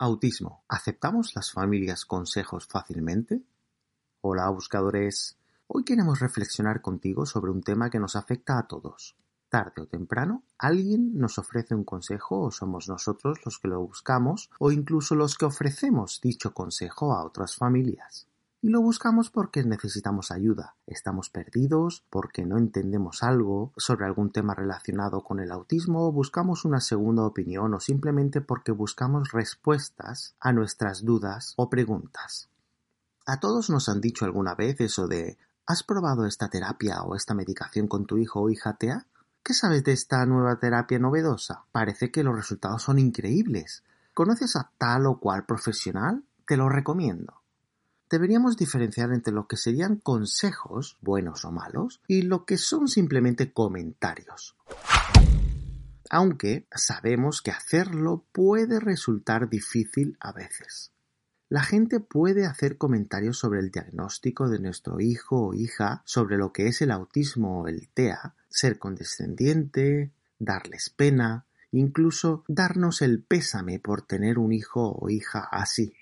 Autismo. ¿Aceptamos las familias consejos fácilmente? Hola, buscadores. Hoy queremos reflexionar contigo sobre un tema que nos afecta a todos. Tarde o temprano, alguien nos ofrece un consejo o somos nosotros los que lo buscamos o incluso los que ofrecemos dicho consejo a otras familias. Y lo buscamos porque necesitamos ayuda, estamos perdidos, porque no entendemos algo sobre algún tema relacionado con el autismo, buscamos una segunda opinión o simplemente porque buscamos respuestas a nuestras dudas o preguntas. A todos nos han dicho alguna vez eso de ¿Has probado esta terapia o esta medicación con tu hijo o hija TEA? ¿Qué sabes de esta nueva terapia novedosa? Parece que los resultados son increíbles. ¿Conoces a tal o cual profesional? Te lo recomiendo deberíamos diferenciar entre lo que serían consejos, buenos o malos, y lo que son simplemente comentarios. Aunque sabemos que hacerlo puede resultar difícil a veces. La gente puede hacer comentarios sobre el diagnóstico de nuestro hijo o hija, sobre lo que es el autismo o el TEA, ser condescendiente, darles pena, incluso darnos el pésame por tener un hijo o hija así.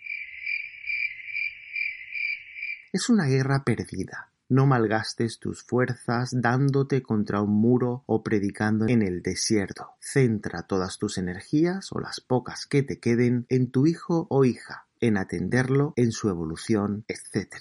Es una guerra perdida. No malgastes tus fuerzas dándote contra un muro o predicando en el desierto. Centra todas tus energías o las pocas que te queden en tu hijo o hija, en atenderlo en su evolución, etc.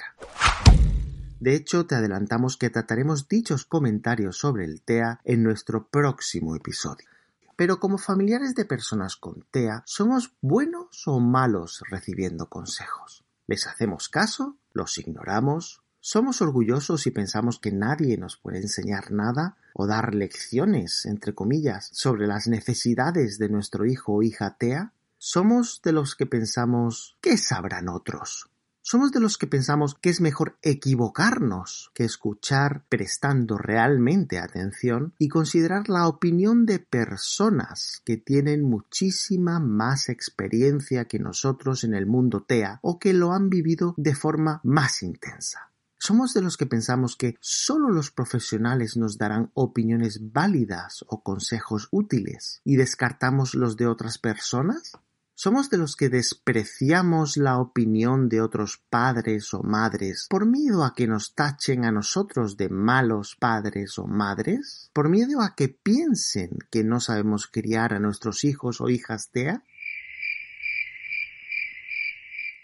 De hecho, te adelantamos que trataremos dichos comentarios sobre el TEA en nuestro próximo episodio. Pero como familiares de personas con TEA, ¿somos buenos o malos recibiendo consejos? ¿Les hacemos caso? ¿Los ignoramos? ¿Somos orgullosos y pensamos que nadie nos puede enseñar nada o dar lecciones, entre comillas, sobre las necesidades de nuestro hijo o hija TEA? ¿Somos de los que pensamos ¿qué sabrán otros? Somos de los que pensamos que es mejor equivocarnos que escuchar prestando realmente atención y considerar la opinión de personas que tienen muchísima más experiencia que nosotros en el mundo TEA o que lo han vivido de forma más intensa. ¿Somos de los que pensamos que solo los profesionales nos darán opiniones válidas o consejos útiles y descartamos los de otras personas? ¿Somos de los que despreciamos la opinión de otros padres o madres por miedo a que nos tachen a nosotros de malos padres o madres? ¿Por miedo a que piensen que no sabemos criar a nuestros hijos o hijas TEA?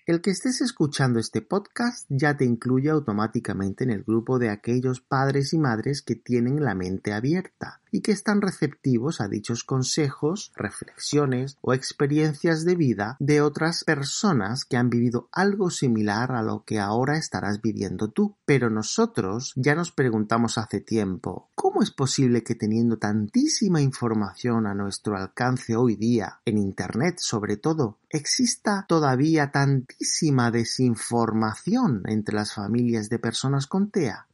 El que estés escuchando este podcast ya te incluye automáticamente en el grupo de aquellos padres y madres que tienen la mente abierta y que están receptivos a dichos consejos, reflexiones o experiencias de vida de otras personas que han vivido algo similar a lo que ahora estarás viviendo tú. Pero nosotros ya nos preguntamos hace tiempo, ¿cómo es posible que teniendo tantísima información a nuestro alcance hoy día, en Internet sobre todo, exista todavía tantísima desinformación entre las familias de personas con TEA?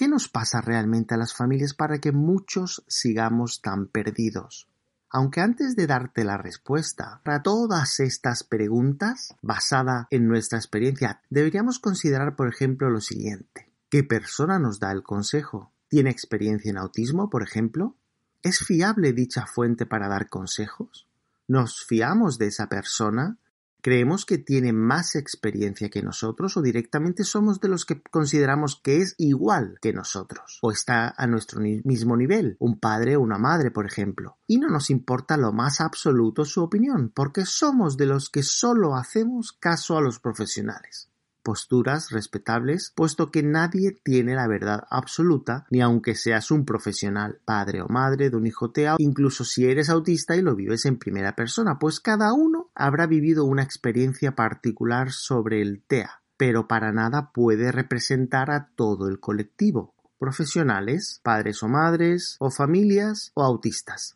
¿Qué nos pasa realmente a las familias para que muchos sigamos tan perdidos? Aunque antes de darte la respuesta para todas estas preguntas, basada en nuestra experiencia, deberíamos considerar, por ejemplo, lo siguiente. ¿Qué persona nos da el consejo? ¿Tiene experiencia en autismo, por ejemplo? ¿Es fiable dicha fuente para dar consejos? ¿Nos fiamos de esa persona? ¿Creemos que tiene más experiencia que nosotros o directamente somos de los que consideramos que es igual que nosotros o está a nuestro mismo nivel, un padre o una madre, por ejemplo? Y no nos importa lo más absoluto su opinión, porque somos de los que solo hacemos caso a los profesionales posturas respetables, puesto que nadie tiene la verdad absoluta, ni aunque seas un profesional, padre o madre de un hijo TEA, incluso si eres autista y lo vives en primera persona, pues cada uno habrá vivido una experiencia particular sobre el TEA, pero para nada puede representar a todo el colectivo, profesionales, padres o madres, o familias, o autistas.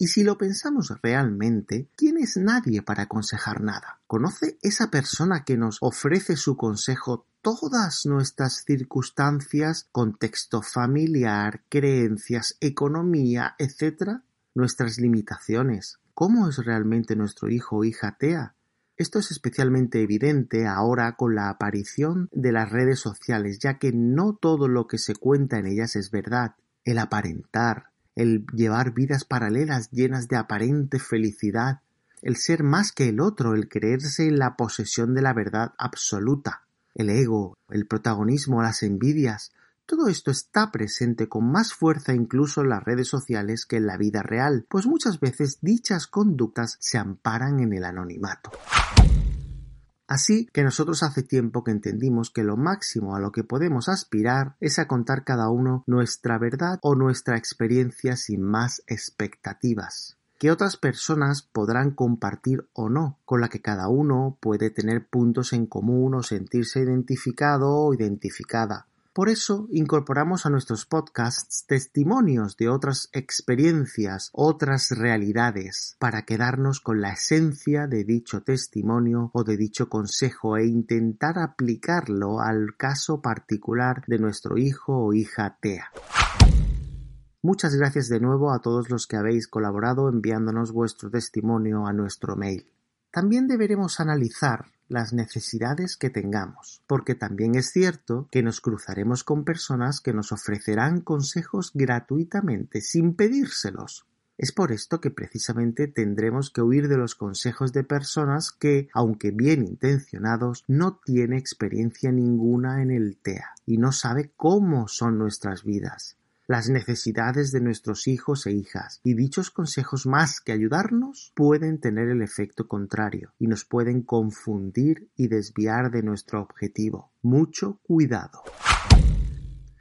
Y si lo pensamos realmente, ¿quién es nadie para aconsejar nada? ¿Conoce esa persona que nos ofrece su consejo todas nuestras circunstancias, contexto familiar, creencias, economía, etcétera? Nuestras limitaciones. ¿Cómo es realmente nuestro hijo o hija TEA? Esto es especialmente evidente ahora con la aparición de las redes sociales, ya que no todo lo que se cuenta en ellas es verdad. El aparentar, el llevar vidas paralelas llenas de aparente felicidad, el ser más que el otro, el creerse en la posesión de la verdad absoluta, el ego, el protagonismo, las envidias, todo esto está presente con más fuerza incluso en las redes sociales que en la vida real, pues muchas veces dichas conductas se amparan en el anonimato. Así que nosotros hace tiempo que entendimos que lo máximo a lo que podemos aspirar es a contar cada uno nuestra verdad o nuestra experiencia sin más expectativas que otras personas podrán compartir o no, con la que cada uno puede tener puntos en común o sentirse identificado o identificada. Por eso incorporamos a nuestros podcasts testimonios de otras experiencias, otras realidades, para quedarnos con la esencia de dicho testimonio o de dicho consejo e intentar aplicarlo al caso particular de nuestro hijo o hija TEA. Muchas gracias de nuevo a todos los que habéis colaborado enviándonos vuestro testimonio a nuestro mail. También deberemos analizar las necesidades que tengamos, porque también es cierto que nos cruzaremos con personas que nos ofrecerán consejos gratuitamente, sin pedírselos. Es por esto que precisamente tendremos que huir de los consejos de personas que, aunque bien intencionados, no tiene experiencia ninguna en el TEA y no sabe cómo son nuestras vidas las necesidades de nuestros hijos e hijas, y dichos consejos más que ayudarnos pueden tener el efecto contrario y nos pueden confundir y desviar de nuestro objetivo. Mucho cuidado.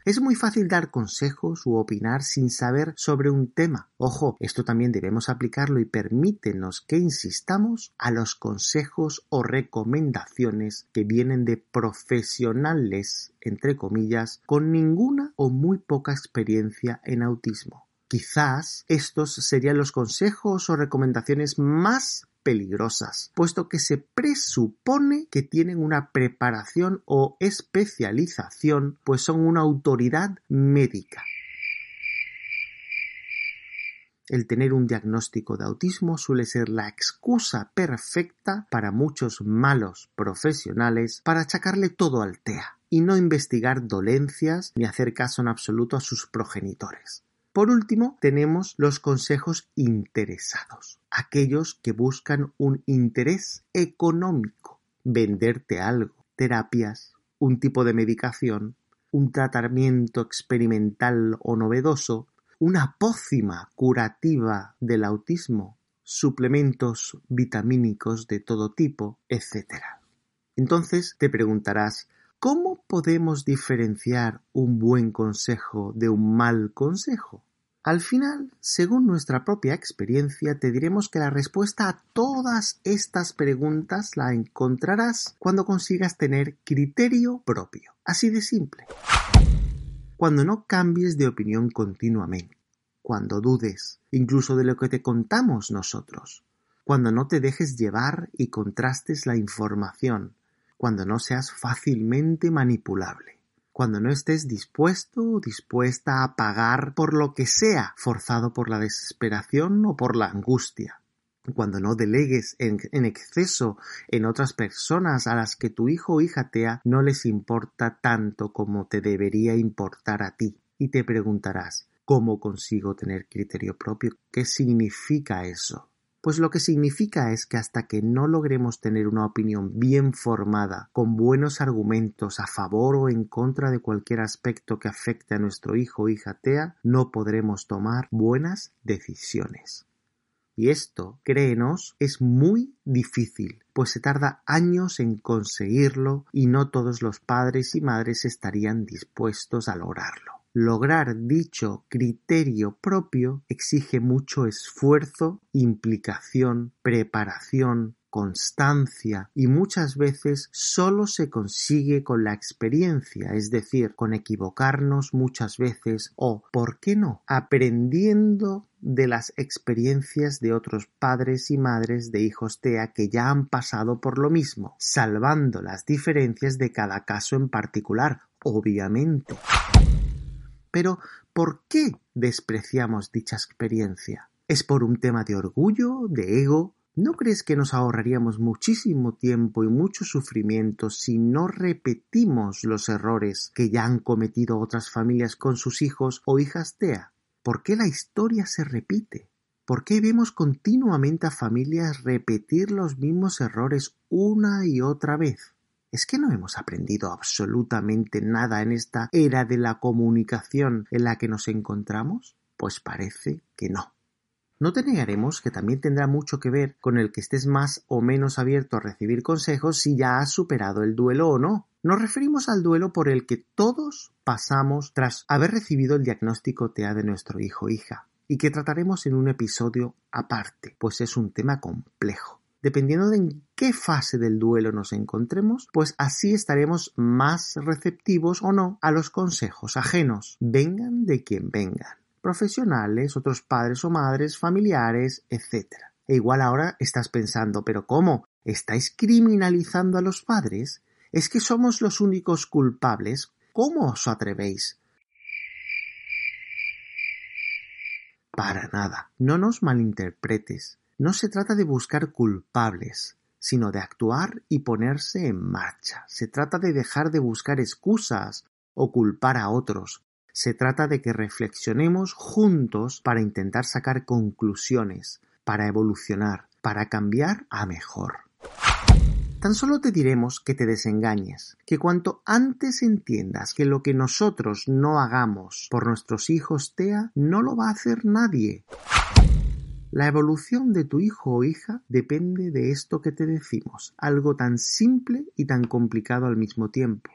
Es muy fácil dar consejos u opinar sin saber sobre un tema. Ojo, esto también debemos aplicarlo y permítenos que insistamos a los consejos o recomendaciones que vienen de profesionales, entre comillas, con ninguna o muy poca experiencia en autismo. Quizás estos serían los consejos o recomendaciones más peligrosas, puesto que se presupone que tienen una preparación o especialización, pues son una autoridad médica. El tener un diagnóstico de autismo suele ser la excusa perfecta para muchos malos profesionales para achacarle todo al TEA y no investigar dolencias ni hacer caso en absoluto a sus progenitores. Por último, tenemos los consejos interesados, aquellos que buscan un interés económico, venderte algo, terapias, un tipo de medicación, un tratamiento experimental o novedoso, una pócima curativa del autismo, suplementos vitamínicos de todo tipo, etc. Entonces te preguntarás, ¿Cómo podemos diferenciar un buen consejo de un mal consejo? Al final, según nuestra propia experiencia, te diremos que la respuesta a todas estas preguntas la encontrarás cuando consigas tener criterio propio. Así de simple. Cuando no cambies de opinión continuamente. Cuando dudes, incluso de lo que te contamos nosotros. Cuando no te dejes llevar y contrastes la información cuando no seas fácilmente manipulable, cuando no estés dispuesto o dispuesta a pagar por lo que sea, forzado por la desesperación o por la angustia cuando no delegues en, exceso en otras personas a las que tu hijo o hija tea no les importa tanto como te debería importar a ti. Y te preguntarás, ¿cómo consigo tener criterio propio? ¿Qué significa eso? Pues lo que significa es que hasta que no logremos tener una opinión bien formada, con buenos argumentos a favor o en contra de cualquier aspecto que afecte a nuestro hijo o hija TEA, no podremos tomar buenas decisiones. Y esto, créenos, es muy difícil, pues se tarda años en conseguirlo y no todos los padres y madres estarían dispuestos a lograrlo. Lograr dicho criterio propio exige mucho esfuerzo, implicación, preparación, constancia y muchas veces solo se consigue con la experiencia, es decir, con equivocarnos muchas veces o, ¿por qué no?, aprendiendo de las experiencias de otros padres y madres de hijos TEA que ya han pasado por lo mismo, salvando las diferencias de cada caso en particular, obviamente. Pero, ¿por qué despreciamos dicha experiencia? ¿Es por un tema de orgullo, de ego, ¿No crees que nos ahorraríamos muchísimo tiempo y mucho sufrimiento si no repetimos los errores que ya han cometido otras familias con sus hijos o hijas TEA? ¿Por qué la historia se repite? ¿Por qué vemos continuamente a familias repetir los mismos errores una y otra vez? ¿Es que no hemos aprendido absolutamente nada en esta era de la comunicación en la que nos encontramos? Pues parece que no. No te negaremos que también tendrá mucho que ver con el que estés más o menos abierto a recibir consejos si ya has superado el duelo o no. Nos referimos al duelo por el que todos pasamos tras haber recibido el diagnóstico TEA de nuestro hijo o hija, y que trataremos en un episodio aparte, pues es un tema complejo. Dependiendo de en qué fase del duelo nos encontremos, pues así estaremos más receptivos o no a los consejos ajenos, vengan de quien vengan profesionales, otros padres o madres, familiares, etc. E igual ahora estás pensando, pero ¿cómo? ¿Estáis criminalizando a los padres? ¿Es que somos los únicos culpables? ¿Cómo os atrevéis? Para nada, no nos malinterpretes. No se trata de buscar culpables, sino de actuar y ponerse en marcha. Se trata de dejar de buscar excusas o culpar a otros, se trata de que reflexionemos juntos para intentar sacar conclusiones, para evolucionar, para cambiar a mejor. Tan solo te diremos que te desengañes, que cuanto antes entiendas que lo que nosotros no hagamos por nuestros hijos TEA no lo va a hacer nadie. La evolución de tu hijo o hija depende de esto que te decimos, algo tan simple y tan complicado al mismo tiempo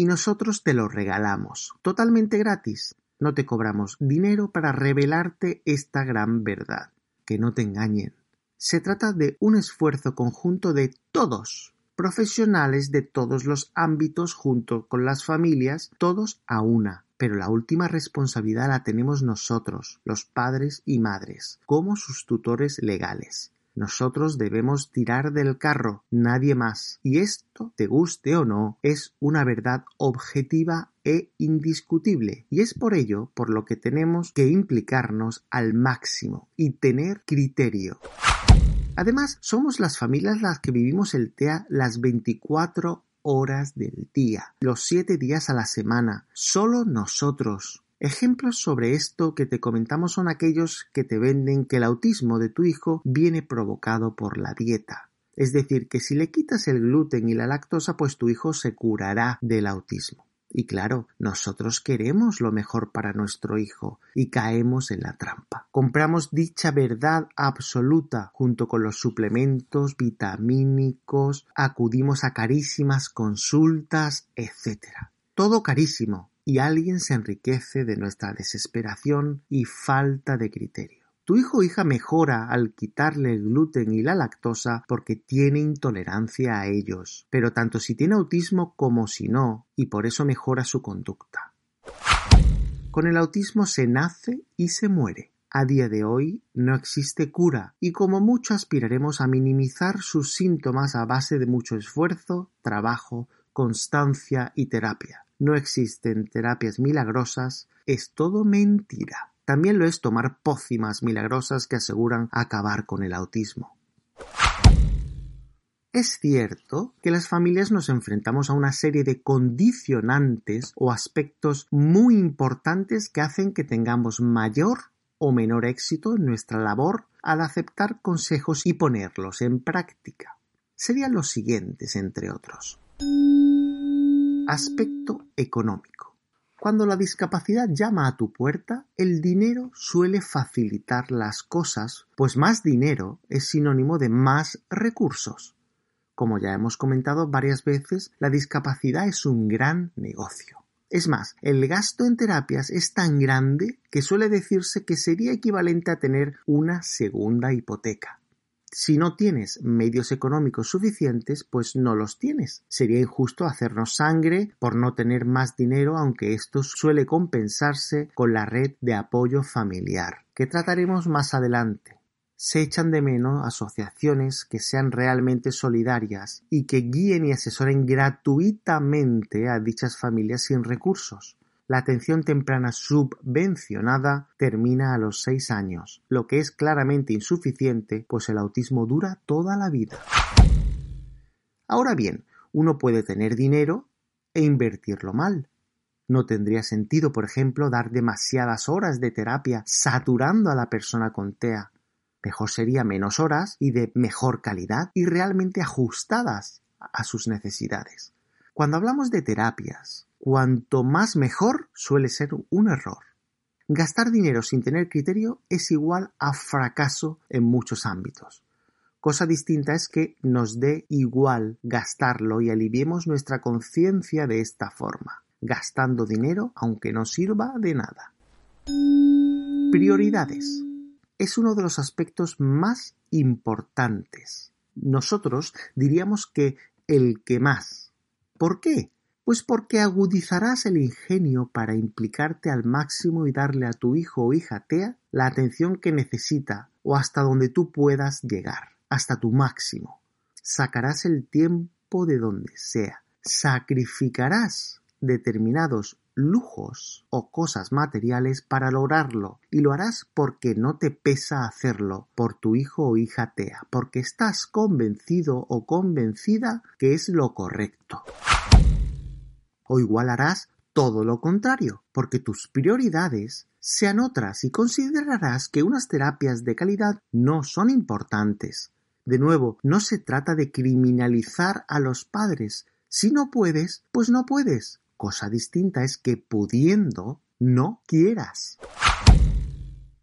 y nosotros te lo regalamos, totalmente gratis. No te cobramos dinero para revelarte esta gran verdad. Que no te engañen. Se trata de un esfuerzo conjunto de todos, profesionales de todos los ámbitos junto con las familias, todos a una. Pero la última responsabilidad la tenemos nosotros, los padres y madres, como sus tutores legales. Nosotros debemos tirar del carro, nadie más. Y esto, te guste o no, es una verdad objetiva e indiscutible. Y es por ello por lo que tenemos que implicarnos al máximo y tener criterio. Además, somos las familias las que vivimos el TEA las 24 horas del día, los 7 días a la semana, solo nosotros. Ejemplos sobre esto que te comentamos son aquellos que te venden que el autismo de tu hijo viene provocado por la dieta. Es decir, que si le quitas el gluten y la lactosa, pues tu hijo se curará del autismo. Y claro, nosotros queremos lo mejor para nuestro hijo y caemos en la trampa. Compramos dicha verdad absoluta junto con los suplementos vitamínicos, acudimos a carísimas consultas, etc. Todo carísimo, y alguien se enriquece de nuestra desesperación y falta de criterio. Tu hijo o hija mejora al quitarle el gluten y la lactosa porque tiene intolerancia a ellos, pero tanto si tiene autismo como si no, y por eso mejora su conducta. Con el autismo se nace y se muere. A día de hoy no existe cura y como mucho aspiraremos a minimizar sus síntomas a base de mucho esfuerzo, trabajo, constancia y terapia. No existen terapias milagrosas, es todo mentira. También lo es tomar pócimas milagrosas que aseguran acabar con el autismo. Es cierto que las familias nos enfrentamos a una serie de condicionantes o aspectos muy importantes que hacen que tengamos mayor o menor éxito en nuestra labor al aceptar consejos y ponerlos en práctica. Serían los siguientes, entre otros. Aspecto económico. Cuando la discapacidad llama a tu puerta, el dinero suele facilitar las cosas, pues más dinero es sinónimo de más recursos. Como ya hemos comentado varias veces, la discapacidad es un gran negocio. Es más, el gasto en terapias es tan grande que suele decirse que sería equivalente a tener una segunda hipoteca. Si no tienes medios económicos suficientes, pues no los tienes. Sería injusto hacernos sangre por no tener más dinero, aunque esto suele compensarse con la red de apoyo familiar, que trataremos más adelante se echan de menos asociaciones que sean realmente solidarias y que guíen y asesoren gratuitamente a dichas familias sin recursos. La atención temprana subvencionada termina a los seis años, lo que es claramente insuficiente, pues el autismo dura toda la vida. Ahora bien, uno puede tener dinero e invertirlo mal. No tendría sentido, por ejemplo, dar demasiadas horas de terapia saturando a la persona con TEA Mejor sería menos horas y de mejor calidad y realmente ajustadas a sus necesidades. Cuando hablamos de terapias, cuanto más mejor suele ser un error. Gastar dinero sin tener criterio es igual a fracaso en muchos ámbitos. Cosa distinta es que nos dé igual gastarlo y aliviemos nuestra conciencia de esta forma, gastando dinero aunque no sirva de nada. Prioridades es uno de los aspectos más importantes. Nosotros diríamos que el que más. ¿Por qué? Pues porque agudizarás el ingenio para implicarte al máximo y darle a tu hijo o hija TEA la atención que necesita o hasta donde tú puedas llegar, hasta tu máximo. Sacarás el tiempo de donde sea. Sacrificarás determinados lujos o cosas materiales para lograrlo y lo harás porque no te pesa hacerlo por tu hijo o hija tea, porque estás convencido o convencida que es lo correcto. O igual harás todo lo contrario, porque tus prioridades sean otras y considerarás que unas terapias de calidad no son importantes. De nuevo, no se trata de criminalizar a los padres. Si no puedes, pues no puedes. Cosa distinta es que pudiendo no quieras.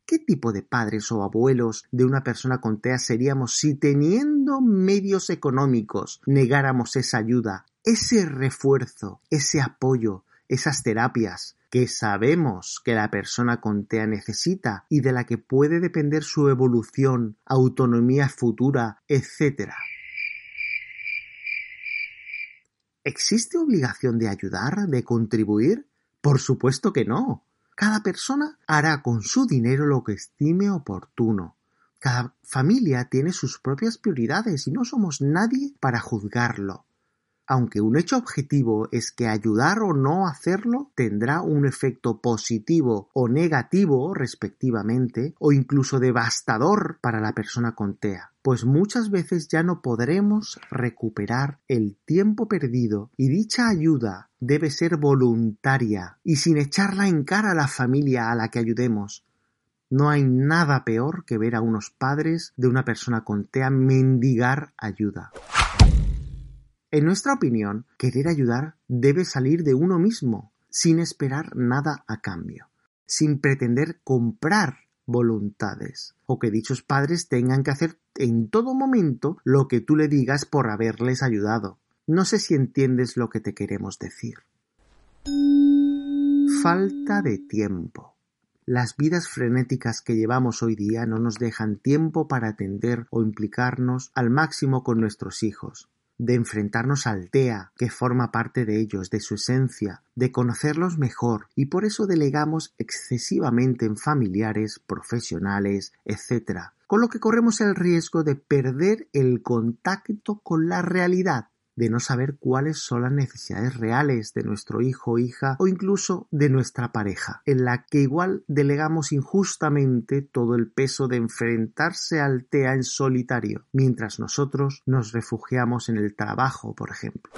¿Qué tipo de padres o abuelos de una persona con TEA seríamos si teniendo medios económicos negáramos esa ayuda, ese refuerzo, ese apoyo, esas terapias que sabemos que la persona con TEA necesita y de la que puede depender su evolución, autonomía futura, etc.? ¿Existe obligación de ayudar, de contribuir? Por supuesto que no. Cada persona hará con su dinero lo que estime oportuno. Cada familia tiene sus propias prioridades y no somos nadie para juzgarlo aunque un hecho objetivo es que ayudar o no hacerlo tendrá un efecto positivo o negativo respectivamente, o incluso devastador para la persona con TEA, pues muchas veces ya no podremos recuperar el tiempo perdido y dicha ayuda debe ser voluntaria y sin echarla en cara a la familia a la que ayudemos, no hay nada peor que ver a unos padres de una persona con TEA mendigar ayuda. En nuestra opinión, querer ayudar debe salir de uno mismo, sin esperar nada a cambio, sin pretender comprar voluntades, o que dichos padres tengan que hacer en todo momento lo que tú le digas por haberles ayudado. No sé si entiendes lo que te queremos decir. Falta de tiempo. Las vidas frenéticas que llevamos hoy día no nos dejan tiempo para atender o implicarnos al máximo con nuestros hijos de enfrentarnos al TEA, que forma parte de ellos, de su esencia, de conocerlos mejor, y por eso delegamos excesivamente en familiares, profesionales, etc., con lo que corremos el riesgo de perder el contacto con la realidad. De no saber cuáles son las necesidades reales de nuestro hijo o hija o incluso de nuestra pareja, en la que igual delegamos injustamente todo el peso de enfrentarse al TEA en solitario, mientras nosotros nos refugiamos en el trabajo, por ejemplo.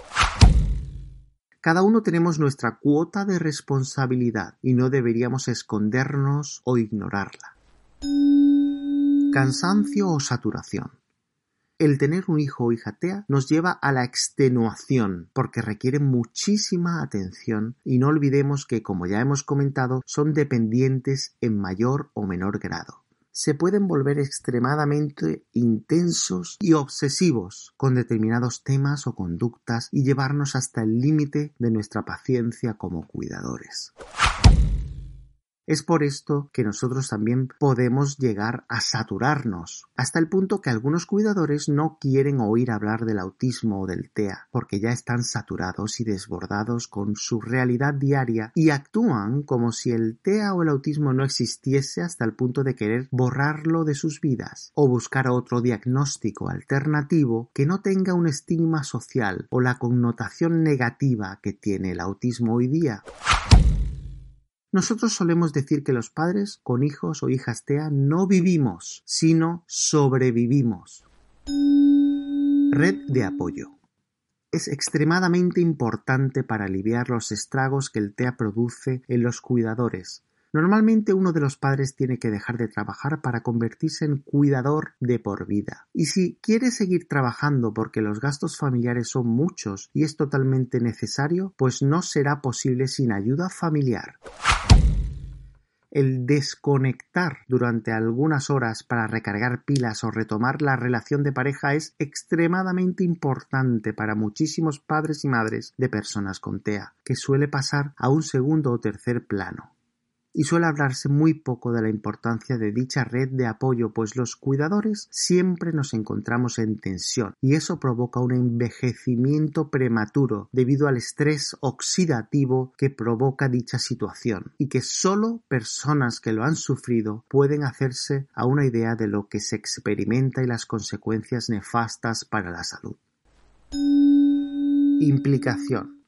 Cada uno tenemos nuestra cuota de responsabilidad y no deberíamos escondernos o ignorarla. Cansancio o saturación. El tener un hijo o hija TEA nos lleva a la extenuación porque requiere muchísima atención y no olvidemos que, como ya hemos comentado, son dependientes en mayor o menor grado se pueden volver extremadamente intensos y obsesivos con determinados temas o conductas y llevarnos hasta el límite de nuestra paciencia como cuidadores. Es por esto que nosotros también podemos llegar a saturarnos, hasta el punto que algunos cuidadores no quieren oír hablar del autismo o del TEA, porque ya están saturados y desbordados con su realidad diaria y actúan como si el TEA o el autismo no existiese hasta el punto de querer borrarlo de sus vidas o buscar otro diagnóstico alternativo que no tenga un estigma social o la connotación negativa que tiene el autismo hoy día. Nosotros solemos decir que los padres con hijos o hijas TEA no vivimos, sino sobrevivimos. Red de apoyo. Es extremadamente importante para aliviar los estragos que el TEA produce en los cuidadores, Normalmente uno de los padres tiene que dejar de trabajar para convertirse en cuidador de por vida. Y si quiere seguir trabajando porque los gastos familiares son muchos y es totalmente necesario, pues no será posible sin ayuda familiar. El desconectar durante algunas horas para recargar pilas o retomar la relación de pareja es extremadamente importante para muchísimos padres y madres de personas con TEA, que suele pasar a un segundo o tercer plano y suele hablarse muy poco de la importancia de dicha red de apoyo, pues los cuidadores siempre nos encontramos en tensión y eso provoca un envejecimiento prematuro debido al estrés oxidativo que provoca dicha situación y que solo personas que lo han sufrido pueden hacerse a una idea de lo que se experimenta y las consecuencias nefastas para la salud. Implicación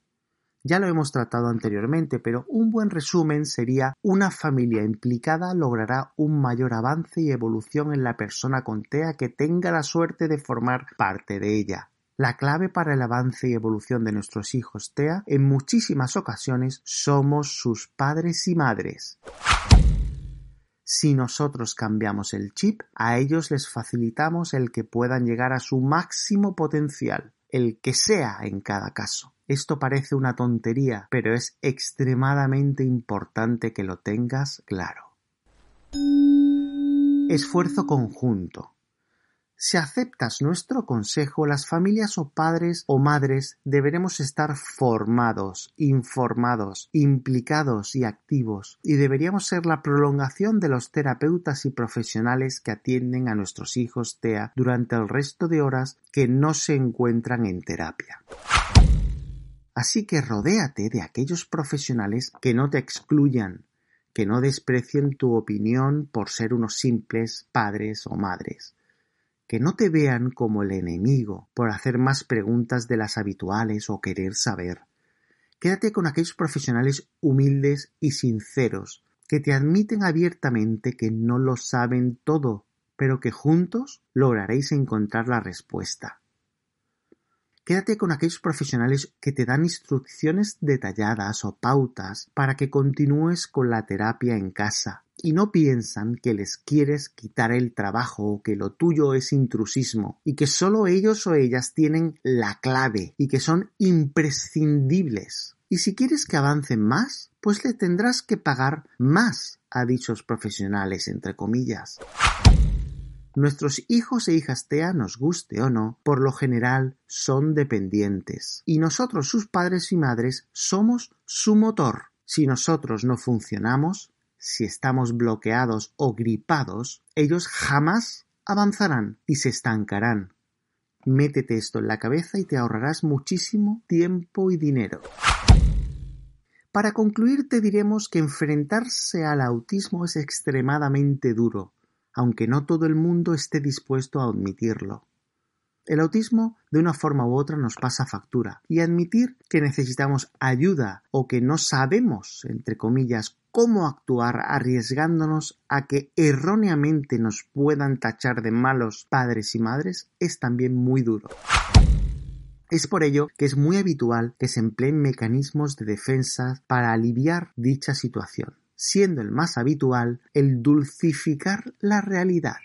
ya lo hemos tratado anteriormente, pero un buen resumen sería una familia implicada logrará un mayor avance y evolución en la persona con TEA que tenga la suerte de formar parte de ella. La clave para el avance y evolución de nuestros hijos TEA en muchísimas ocasiones somos sus padres y madres. Si nosotros cambiamos el chip, a ellos les facilitamos el que puedan llegar a su máximo potencial, el que sea en cada caso. Esto parece una tontería, pero es extremadamente importante que lo tengas claro. Esfuerzo conjunto. Si aceptas nuestro consejo, las familias o padres o madres deberemos estar formados, informados, implicados y activos, y deberíamos ser la prolongación de los terapeutas y profesionales que atienden a nuestros hijos TEA durante el resto de horas que no se encuentran en terapia. Así que rodéate de aquellos profesionales que no te excluyan, que no desprecien tu opinión por ser unos simples padres o madres, que no te vean como el enemigo por hacer más preguntas de las habituales o querer saber. Quédate con aquellos profesionales humildes y sinceros, que te admiten abiertamente que no lo saben todo, pero que juntos lograréis encontrar la respuesta. Quédate con aquellos profesionales que te dan instrucciones detalladas o pautas para que continúes con la terapia en casa y no piensan que les quieres quitar el trabajo o que lo tuyo es intrusismo y que solo ellos o ellas tienen la clave y que son imprescindibles. Y si quieres que avancen más, pues le tendrás que pagar más a dichos profesionales, entre comillas. Nuestros hijos e hijas TEA, nos guste o no, por lo general son dependientes. Y nosotros, sus padres y madres, somos su motor. Si nosotros no funcionamos, si estamos bloqueados o gripados, ellos jamás avanzarán y se estancarán. Métete esto en la cabeza y te ahorrarás muchísimo tiempo y dinero. Para concluir te diremos que enfrentarse al autismo es extremadamente duro, aunque no todo el mundo esté dispuesto a admitirlo. El autismo de una forma u otra nos pasa factura y admitir que necesitamos ayuda o que no sabemos, entre comillas, cómo actuar arriesgándonos a que erróneamente nos puedan tachar de malos padres y madres es también muy duro. Es por ello que es muy habitual que se empleen mecanismos de defensa para aliviar dicha situación, siendo el más habitual el dulcificar la realidad.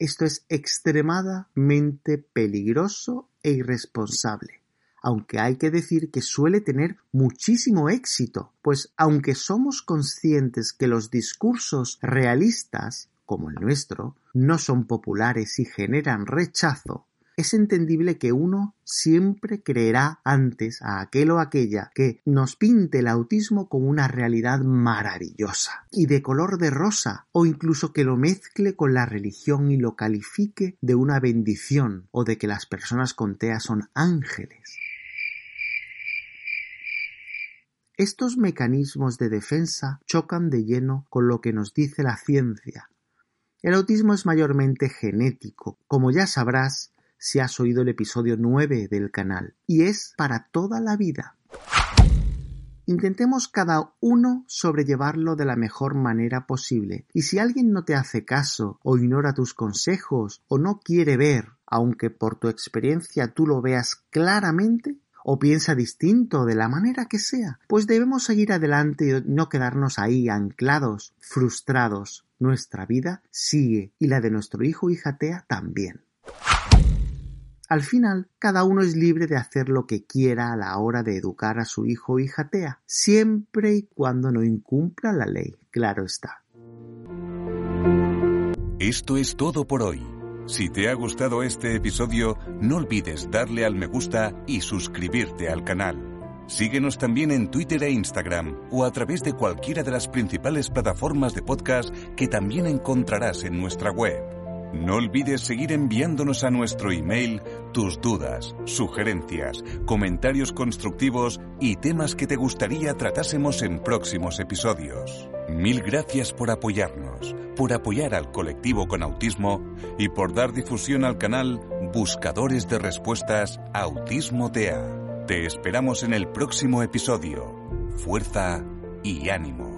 Esto es extremadamente peligroso e irresponsable, aunque hay que decir que suele tener muchísimo éxito, pues aunque somos conscientes que los discursos realistas como el nuestro, no son populares y generan rechazo, es entendible que uno siempre creerá antes a aquel o aquella que nos pinte el autismo como una realidad maravillosa y de color de rosa, o incluso que lo mezcle con la religión y lo califique de una bendición o de que las personas con TEA son ángeles. Estos mecanismos de defensa chocan de lleno con lo que nos dice la ciencia, el autismo es mayormente genético, como ya sabrás si has oído el episodio 9 del canal, y es para toda la vida. Intentemos cada uno sobrellevarlo de la mejor manera posible, y si alguien no te hace caso, o ignora tus consejos, o no quiere ver, aunque por tu experiencia tú lo veas claramente, o piensa distinto de la manera que sea, pues debemos seguir adelante y no quedarnos ahí anclados, frustrados. Nuestra vida sigue y la de nuestro hijo o hija Tea también. Al final, cada uno es libre de hacer lo que quiera a la hora de educar a su hijo o hija Tea, siempre y cuando no incumpla la ley, claro está. Esto es todo por hoy. Si te ha gustado este episodio, no olvides darle al me gusta y suscribirte al canal. Síguenos también en Twitter e Instagram o a través de cualquiera de las principales plataformas de podcast que también encontrarás en nuestra web. No olvides seguir enviándonos a nuestro email tus dudas, sugerencias, comentarios constructivos y temas que te gustaría tratásemos en próximos episodios. Mil gracias por apoyarnos, por apoyar al colectivo con autismo y por dar difusión al canal Buscadores de Respuestas Autismo TEA. Te esperamos en el próximo episodio. Fuerza y ánimo.